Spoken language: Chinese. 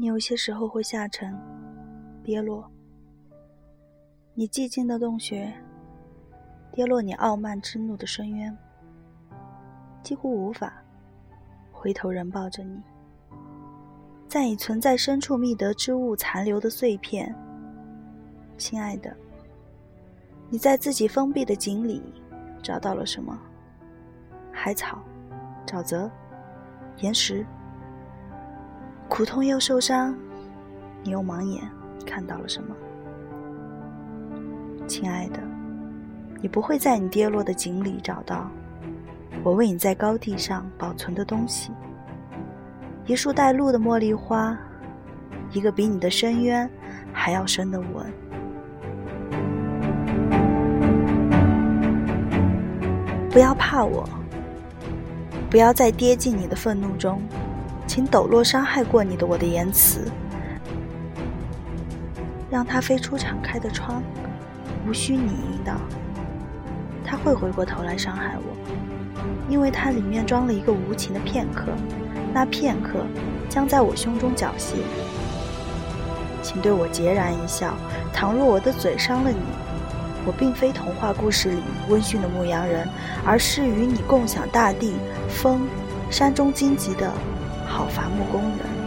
你有些时候会下沉，跌落。你寂静的洞穴，跌落你傲慢之怒的深渊，几乎无法回头人抱着你。在你存在深处觅得之物残留的碎片，亲爱的，你在自己封闭的井里找到了什么？海草、沼泽、岩石，苦痛又受伤，你用盲眼看到了什么？亲爱的，你不会在你跌落的井里找到我为你在高地上保存的东西。一束带露的茉莉花，一个比你的深渊还要深的吻。不要怕我，不要再跌进你的愤怒中，请抖落伤害过你的我的言辞，让它飞出敞开的窗，无需你引导。它会回过头来伤害我，因为它里面装了一个无情的片刻。那片刻，将在我胸中缴械。请对我孑然一笑。倘若我的嘴伤了你，我并非童话故事里温驯的牧羊人，而是与你共享大地、风、山中荆棘的好伐木工人。